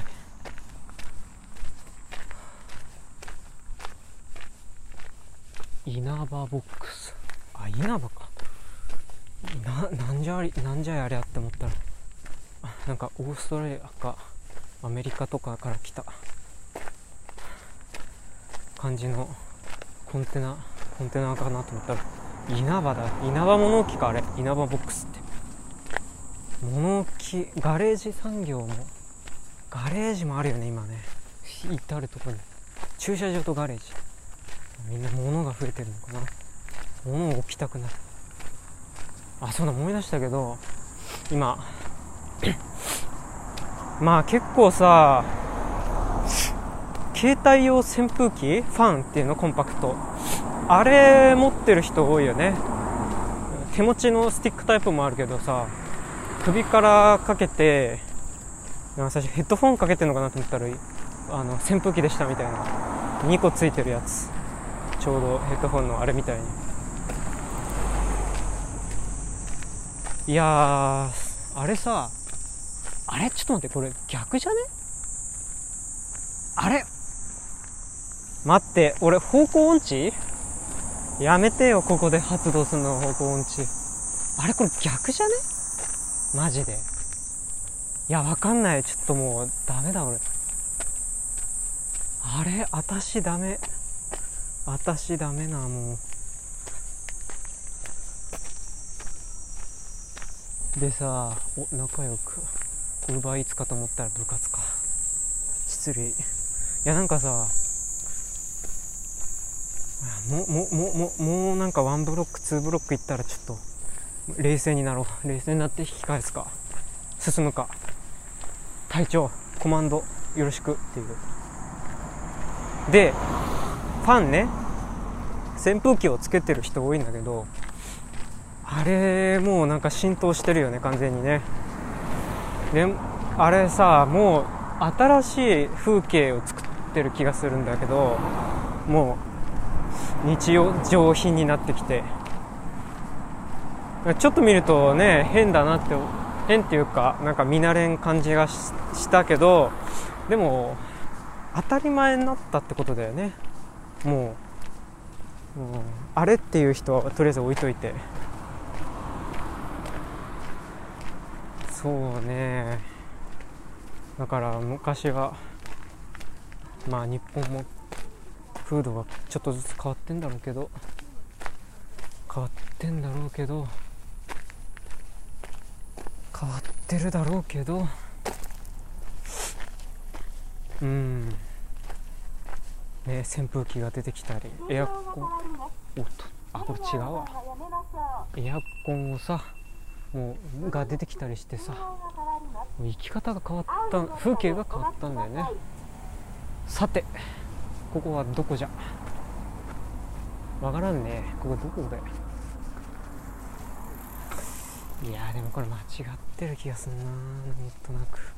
稲葉ボックス。あ稲葉か。ななんじゃありなんじゃやりゃって思ったら。なんかオーストラリアかアメリカとかから来た。感じのコンテナコンテナかなと思ったら稲葉だ。稲葉物置かあれ。稲葉ボックスって。物置ガレージ産業もガレージもあるよね今ね。至る所に。駐車場とガレージ。みんな物が増えてるのかな。物を置きたくなる。あそうだ思い出したけど今。まあ結構さ携帯用扇風機？ファンっていうのコンパクト。あれ持ってる人多いよね。手持ちのスティックタイプもあるけどさ首からかけて最初ヘッドフォンかけてるのかなと思ったらあの扇風機でしたみたいな。2個ついてるやつ。ちょうどヘッドフォンのあれみたいに。いやあれさあれ？ちょっと待ってこれ逆じゃね？あれ？待って俺方向音痴？やめてよここで発動するの方向音痴。あれこれ逆じゃね？マジで。いやわかんないちょっともうダメだ俺。あれ？私ダメ。私ダメなもう。でさお仲良く。奪いつかと思ったら部活か。失礼。いやなんかさもうもうもうもうもうなんかワンブロックツーブロックいったらちょっと冷静になろう。冷静になって引き返すか。進むか。隊長コマンドよろしくっていう。でファンね扇風機をつけてる人多いんだけどあれもうなんか浸透してるよね完全にね。であれさもう新しい風景を作ってる気がするんだけどもう日常品になってきて。ちょっと見るとね変だなって変っていうかなんか見慣れん感じがしたけどでも当たり前になったってことだよね。もう、うん、あれっていう人はとりあえず置いといて。そうね。だから昔はまあ日本も風土がちょっとずつ変わってんだろうけど。変わってんだろうけど。変わってるだろうけど。うん。ね扇風機が出てきたり。エアコン。おっとあこれ違うわ。エアコンをさもうが出てきたりしてさ生き方が変わった風景が変わったんだよね。さてここはどこじゃ？わからんね。ここどこだよ？いやでもこれ間違ってる気がすんななんとなく。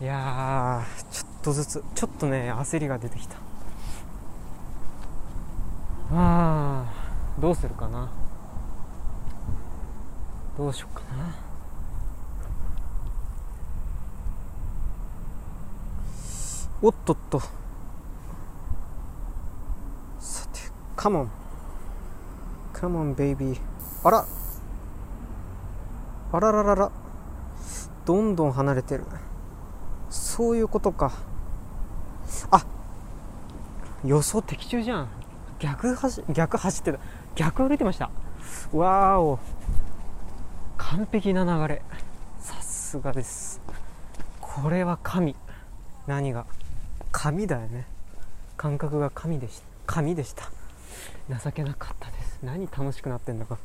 いやちょっとずつちょっとね焦りが出てきた。ああどうするかな？どうしようかな？おっとっと。さてカモンカモンベイビーあら。あらららら。どんどん離れてる。そういうことか。あ予想的中じゃん。逆走逆走ってた。逆歩いてました。わーお。完璧な流れ。さすがです。これは神。何が？神だよね。感覚が神でした神でした。情けなかったです。何楽しくなってんだか。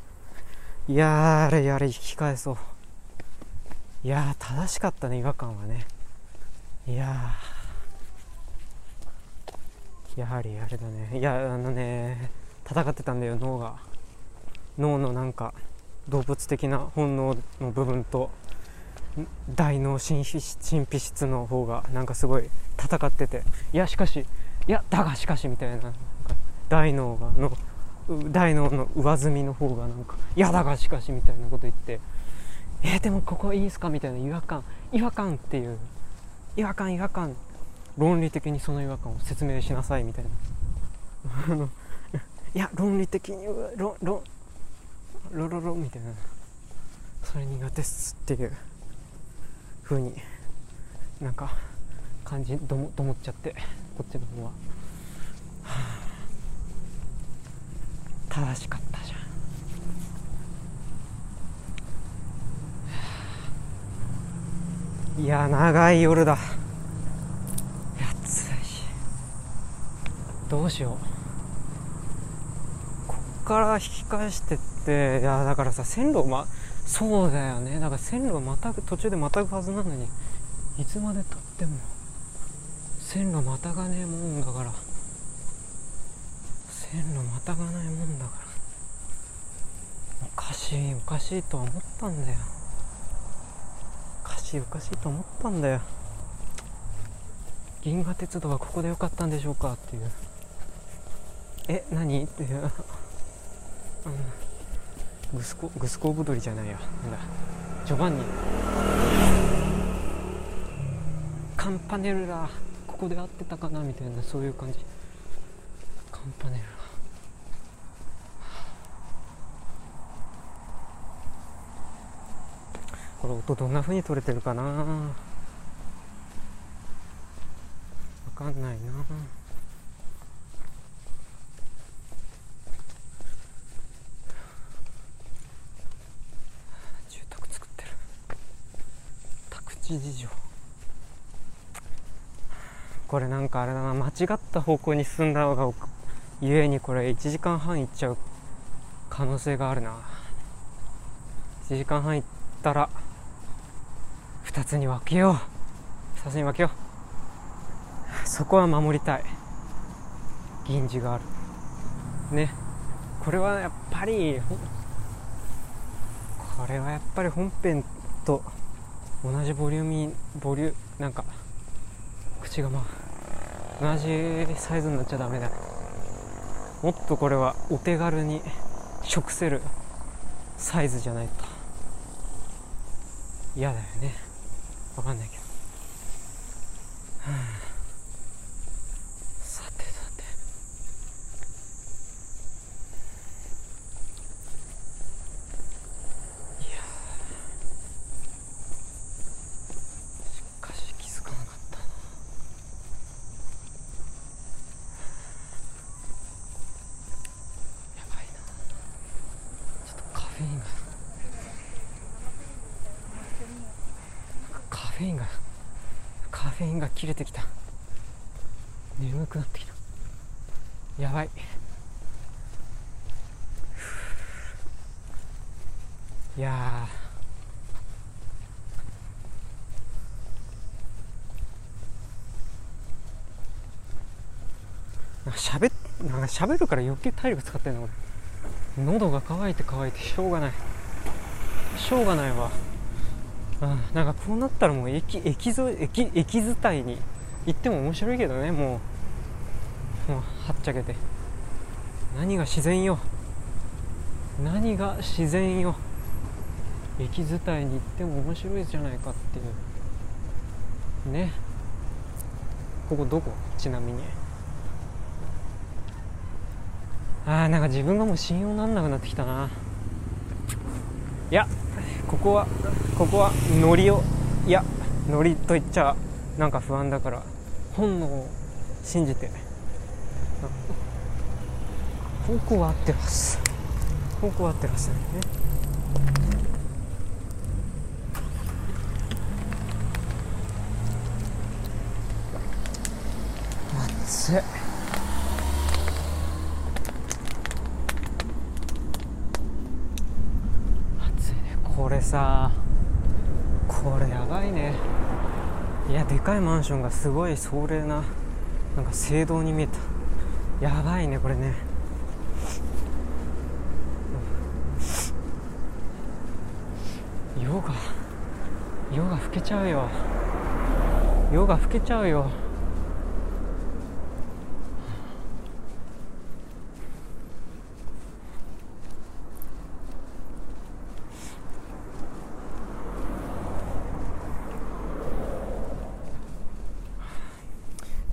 いやーあれやれ引き返そう。いやー正しかったね違和感はね。いややはりあれだね。いやあのね戦ってたんだよ脳が。脳のなんか動物的な本能の部分と大脳神秘質の方がなんかすごい戦ってて。いやしかしいやだがしかしみたいなな大脳がの大脳の上積みの方がなんかいやだがしかしみたいなこと言ってえー、でもここいいんすかみたいな違和感違和感っていう違和感違和感論理的にその違和感を説明しなさいみたいな。いや論理的にロロロロロみたいなそれ苦手っすっていう風になんか感じどもどもっちゃってこっちの方は、はあ、正しかったじゃん。いや長い夜だ。暑い。しどうしよう。こっから引き返してっていやだからさ線路まそうだよね。だから線路をまたぐ途中でまたぐはずなのにいつまでたっても線路またがねえもんだから線路またがないもんだからおかしいおかしいとは思ったんだよ。おかしいおかしいと思ったんだよ。銀河鉄道はここでよかったんでしょうかっていう。え何？っていう。あのグスコグスコブドリじゃないや。なんだ。ジョバンニ。カンパネルラここで合ってたかなみたいなそういう感じ。カンパネルラこれ音どんな風に取れてるかな。わかんないな住宅作ってる事情これなんかあれだな。間違った方向に進んだのがゆえにこれ1時間半行っちゃう可能性があるな。1時間半行ったら2つに分けよう。2つに分けよう。そこは守りたい。銀次がある。ね。これはやっぱりこれはやっぱり本編と同じボリューミーボリュなんか口がまあ同じサイズになっちゃダメだ。もっとこれはお手軽に食せるサイズじゃないと。嫌だよね。わかんないけど、はあ、さてさていやしかし気づかなかったなやばいなちょっとカフェインがカフェインがカフェインが切れてきた眠くなってきたやばいいやーなんか喋っなんか喋るから余計体力使ってんの俺喉が渇いて渇いてしょうがない。しょうがないわ。あなんかこうなったらもう駅駅沿い駅駅伝いに行っても面白いけどねもう。もうはっちゃけて。何が自然よ。何が自然よ。駅伝いに行っても面白いじゃないかっていう。ね。ここどこ？ちなみに。あーなんか自分がもう信用なんなくなってきたな。いやここはここはノリをいやノリと言っちゃなんか不安だから本能を信じて。方向は合ってます。方向は合ってますよね。暑い暑いねこれさこれやばいね。いやでかいマンションがすごい壮麗ななんか聖堂に見えた。やばいねこれね。夜が夜が更けちゃうよ。夜が更けちゃうよ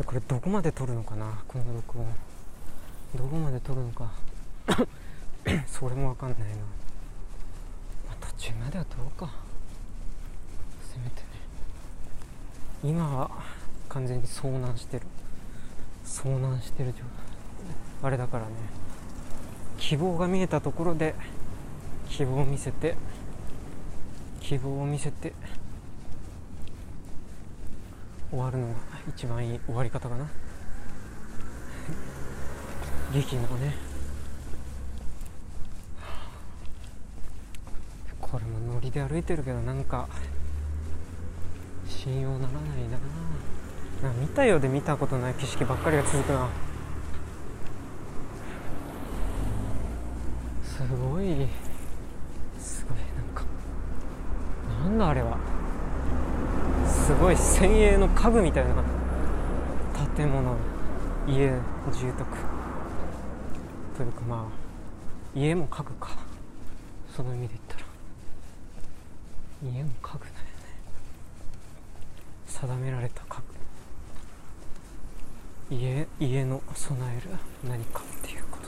これどこまで撮るのかなこの録音どこまで撮るのか。それも分かんないな、まあ、途中までは撮ろうか。せめてね。今は完全に遭難してる。遭難してる状態。あれだからね。希望が見えたところで希望を見せて希望を見せて終わるのが一番いい終わり方かな。劇のね。これもノリで歩いてるけどなんか信用ならないな。な見たようで見たことない景色ばっかりが続くな。すごい。すごい。なんかなんだあれは。すごい先鋭の家具みたいな。建物家住宅。というかまあ家も家具か。その意味で言ったら。家も家具だよね。定められた家具。家家の備える。何かっていうこ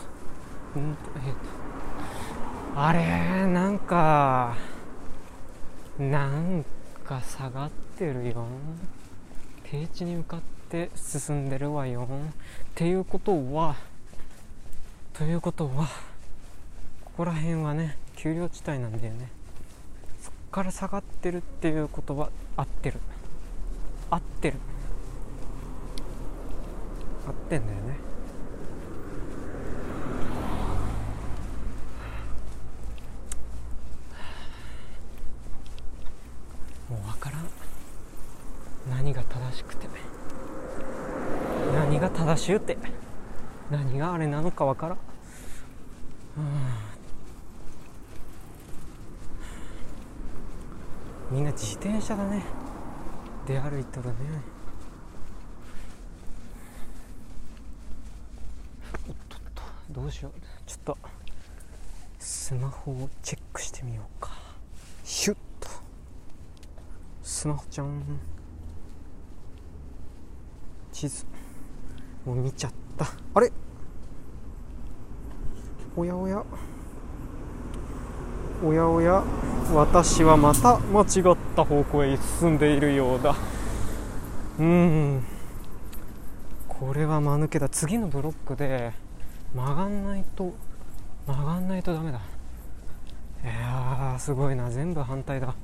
と。うんとえっ、と。あれなんかなんかが下がってるよ。低地に向かって進んでるわよ。っていうことはということはここら辺はね丘陵地帯なんだよね。そっから下がってるっていうことは合ってる。合ってる。合ってんだよねもう分からん何が正しくて。何が正しゅうて。何があれなのか分からん。みんな自転車だね。出歩いとるね。おっとっと。どうしよう。ちょっと。スマホをチェックしてみようか。シュッと。スマホちゃん。地図。もう見ちゃった。あれ？おやおや。おやおや。私はまた間違った方向へ進んでいるようだ。うん。これは間抜けだ。次のブロックで曲がんないと曲がんないとダメだ。いやーすごいな。全部反対だ。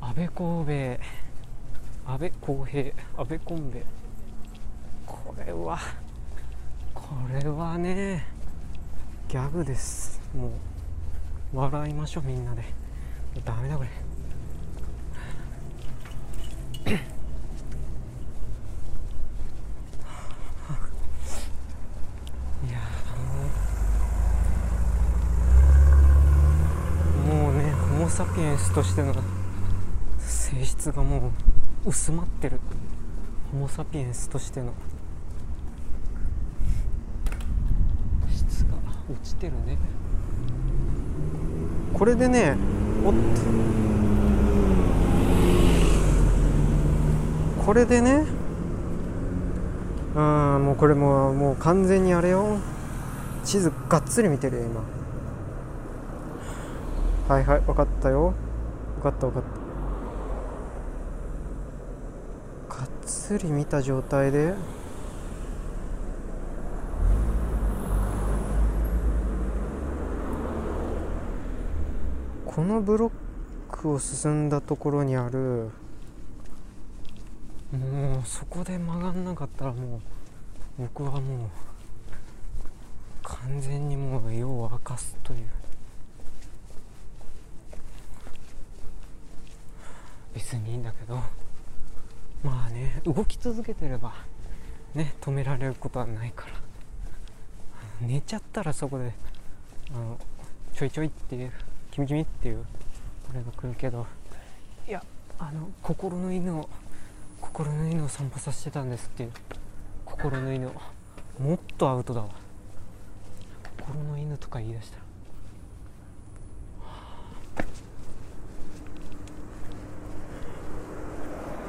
安倍公平安倍公平安倍コンベこれはこれはねギャグです。もう笑いましょうみんなで。ダメだこれ。いやもうねホモ・サピエンスとしての性質がもう薄まってる。ホモ・サピエンスとしての。質が落ちてるね。これでねおっと。これでねうんもうこれももう完全にあれよ。地図がっつり見てるよ今。はいはい分かったよ。分かった分かった。がっつり見た状態で。このブロックを進んだところにある。もうそこで曲がんなかったらもう僕はもう完全にもう夜を明かすという。別にいいんだけど。まあね動き続けてればね止められることはないから。寝ちゃったらそこであのちょいちょいっていうキミキミっていうこれが来るけどいやあの心の犬を心の犬を散歩させてたんですっていう心の犬を。もっとアウトだわ。心の犬とか言い出したら。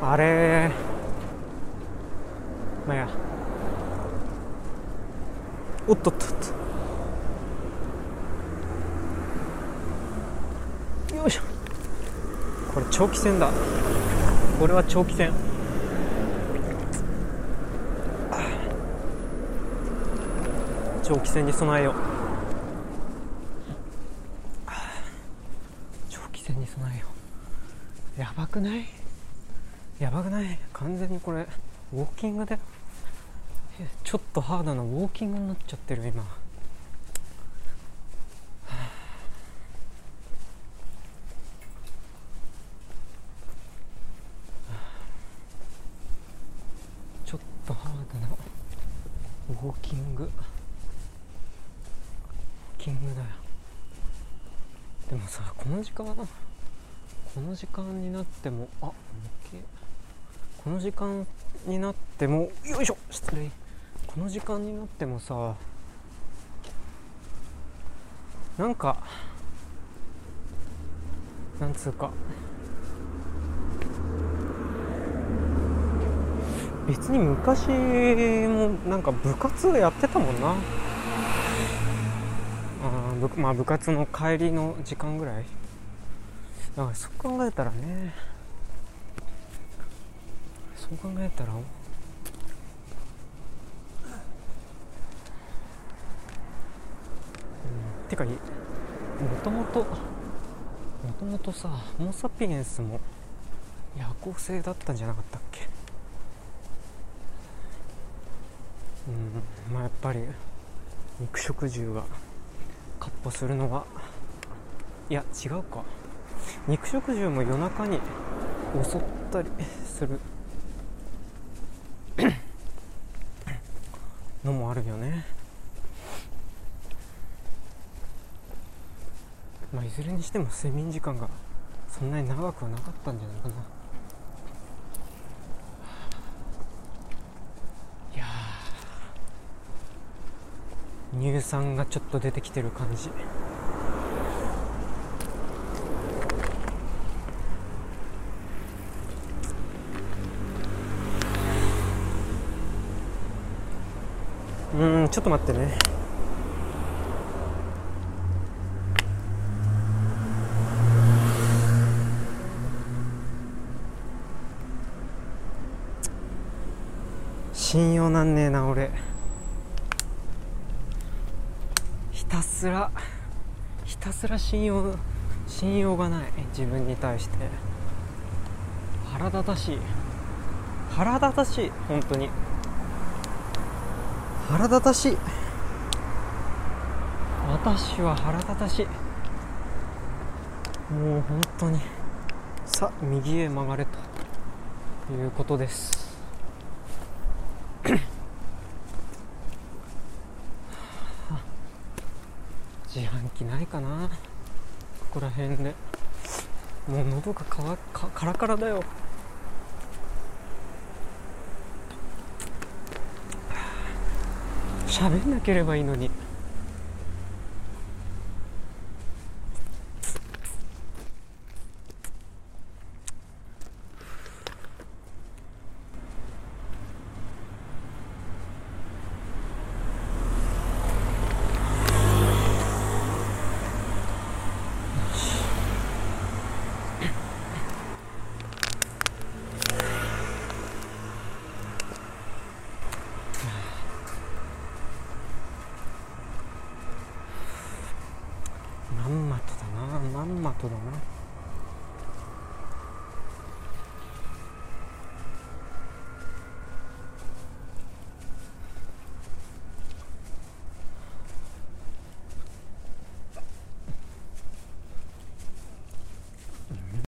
あれ。まあや。おっとっとっと。よいしょ。これ長期戦だ。これは長期戦。長期戦に備えよう。長期戦に備えよう。やばくない？やばくない？完全にこれウォーキングで？ちょっとハードなウォーキングになっちゃってる今。はあちょっとハードなウォーキング。ウォーキングだよ。でもさこの時間この時間になってもあこの時間になってもよいしょ失礼。この時間になってもさなんかなんつうか別に昔もなんか部活やってたもんな。あぶまあ部活の帰りの時間ぐらい。だからそう考えたらねそう考えたら。うん。てかもともともともとさホモ・サピエンスも夜行性だったんじゃなかったっけ？うん。まあやっぱり肉食獣がかっ歩するのはいや違うか。肉食獣も夜中に襲ったりする のもあるよね。まあいずれにしても睡眠時間がそんなに長くはなかったんじゃないかな。いや乳酸がちょっと出てきてる感じ。うんちょっと待ってね。信用なんねえな俺。ひたすらひたすら信用信用がない自分に対して。腹立たしい。腹立たしい本当に。腹立たしい。私は腹立たしい。もう本当に。さあ右へ曲がれと。いうことです。自販機ないかな。ここら辺で。もう喉がかわかカラカラだよ。喋んなければいいのに。